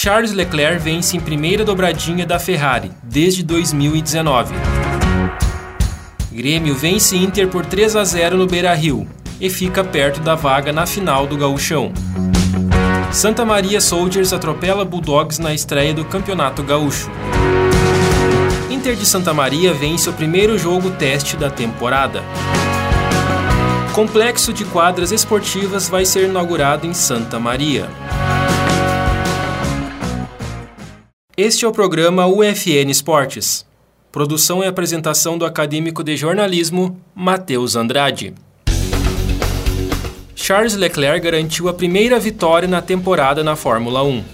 Charles Leclerc vence em primeira dobradinha da Ferrari desde 2019. Grêmio vence Inter por 3 a 0 no Beira-Rio e fica perto da vaga na final do Gauchão. Santa Maria Soldiers atropela Bulldogs na estreia do Campeonato Gaúcho. Inter de Santa Maria vence o primeiro jogo teste da temporada. Complexo de quadras esportivas vai ser inaugurado em Santa Maria. Este é o programa UFN Esportes. Produção e apresentação do acadêmico de jornalismo Matheus Andrade. Charles Leclerc garantiu a primeira vitória na temporada na Fórmula 1.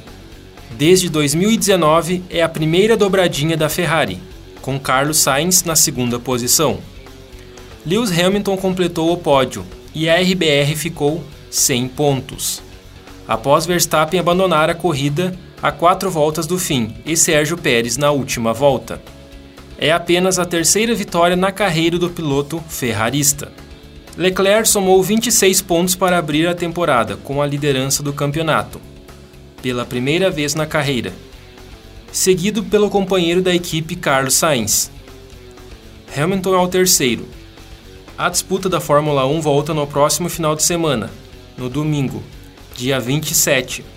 Desde 2019 é a primeira dobradinha da Ferrari, com Carlos Sainz na segunda posição. Lewis Hamilton completou o pódio e a RBR ficou 100 pontos. Após Verstappen abandonar a corrida a quatro voltas do fim e Sérgio Pérez na última volta. É apenas a terceira vitória na carreira do piloto ferrarista. Leclerc somou 26 pontos para abrir a temporada com a liderança do campeonato, pela primeira vez na carreira, seguido pelo companheiro da equipe Carlos Sainz. Hamilton é o terceiro. A disputa da Fórmula 1 volta no próximo final de semana, no domingo, dia 27.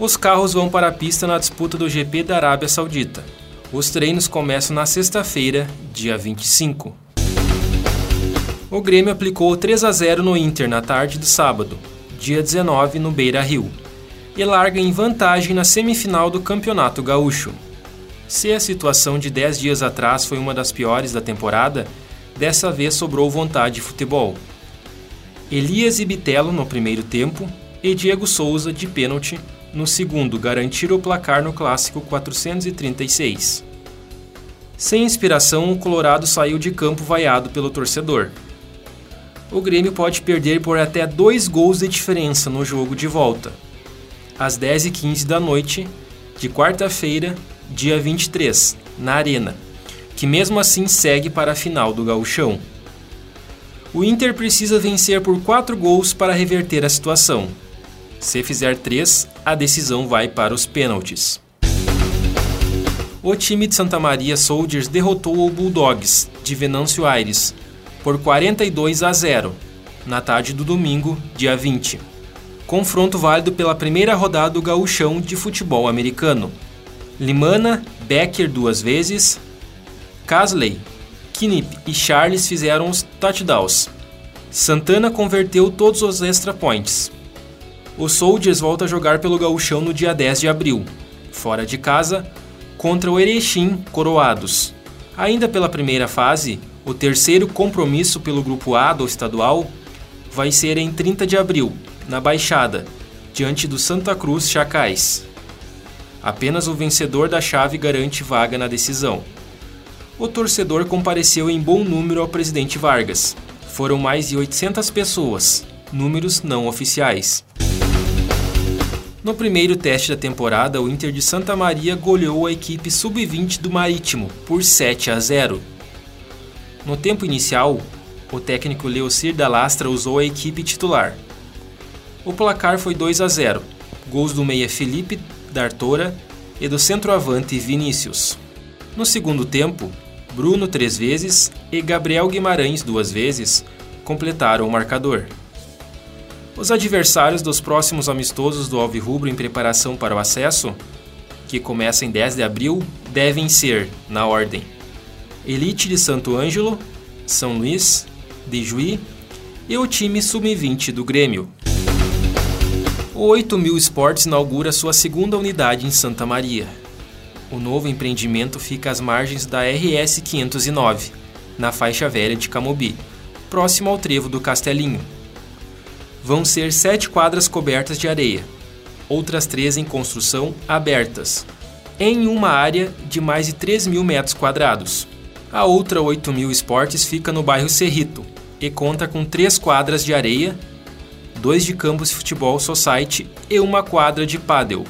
Os carros vão para a pista na disputa do GP da Arábia Saudita. Os treinos começam na sexta-feira, dia 25 o Grêmio aplicou 3 a 0 no Inter na tarde do sábado, dia 19, no Beira Rio, e larga em vantagem na semifinal do Campeonato Gaúcho. Se a situação de 10 dias atrás foi uma das piores da temporada, dessa vez sobrou vontade de futebol. Elias e Bitelo no primeiro tempo e Diego Souza de pênalti no segundo garantiram o placar no clássico 436. Sem inspiração, o Colorado saiu de campo vaiado pelo torcedor o Grêmio pode perder por até dois gols de diferença no jogo de volta. Às 10h15 da noite, de quarta-feira, dia 23, na Arena, que mesmo assim segue para a final do Gauchão. O Inter precisa vencer por quatro gols para reverter a situação. Se fizer três, a decisão vai para os pênaltis. O time de Santa Maria Soldiers derrotou o Bulldogs, de Venâncio Aires, por 42 a 0, na tarde do domingo, dia 20. Confronto válido pela primeira rodada do gauchão de futebol americano. Limana, Becker duas vezes, Casley, Knip e Charles fizeram os touchdowns. Santana converteu todos os extra points. O Soldiers volta a jogar pelo gauchão no dia 10 de abril, fora de casa, contra o Erechim Coroados. Ainda pela primeira fase, o terceiro compromisso pelo Grupo A do estadual vai ser em 30 de abril, na Baixada, diante do Santa Cruz Chacais. Apenas o vencedor da chave garante vaga na decisão. O torcedor compareceu em bom número ao presidente Vargas. Foram mais de 800 pessoas, números não oficiais. No primeiro teste da temporada, o Inter de Santa Maria goleou a equipe sub-20 do Marítimo por 7 a 0. No tempo inicial, o técnico Leocir da Lastra usou a equipe titular. O placar foi 2 a 0, gols do meia Felipe D'Artora e do centroavante Vinícius. No segundo tempo, Bruno três vezes e Gabriel Guimarães duas vezes completaram o marcador. Os adversários dos próximos amistosos do Alvirrubro em preparação para o acesso, que começa em 10 de abril, devem ser, na ordem, Elite de Santo Ângelo, São Luís, de Juí e o time sub-20 do Grêmio. O 8000 Esportes inaugura sua segunda unidade em Santa Maria. O novo empreendimento fica às margens da RS 509, na faixa velha de Camobi, próximo ao trevo do Castelinho. Vão ser sete quadras cobertas de areia, outras três em construção abertas, em uma área de mais de 3 mil metros quadrados. A outra 8 mil esportes fica no bairro Cerrito e conta com três quadras de areia, dois de campos de futebol society e uma quadra de pádel.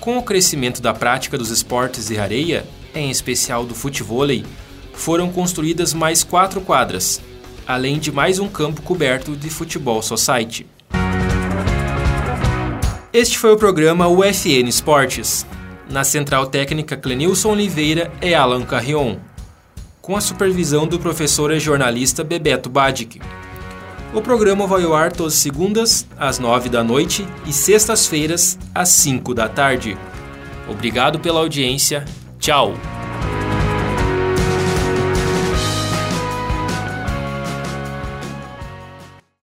Com o crescimento da prática dos esportes de areia, em especial do futevôlei, foram construídas mais quatro quadras, além de mais um campo coberto de futebol society. Este foi o programa UFN Esportes. Na central técnica Clenilson Oliveira e Alan Carrion, com a supervisão do professor e jornalista Bebeto Badic. O programa vai ao ar todas segundas, às nove da noite e sextas-feiras, às cinco da tarde. Obrigado pela audiência. Tchau!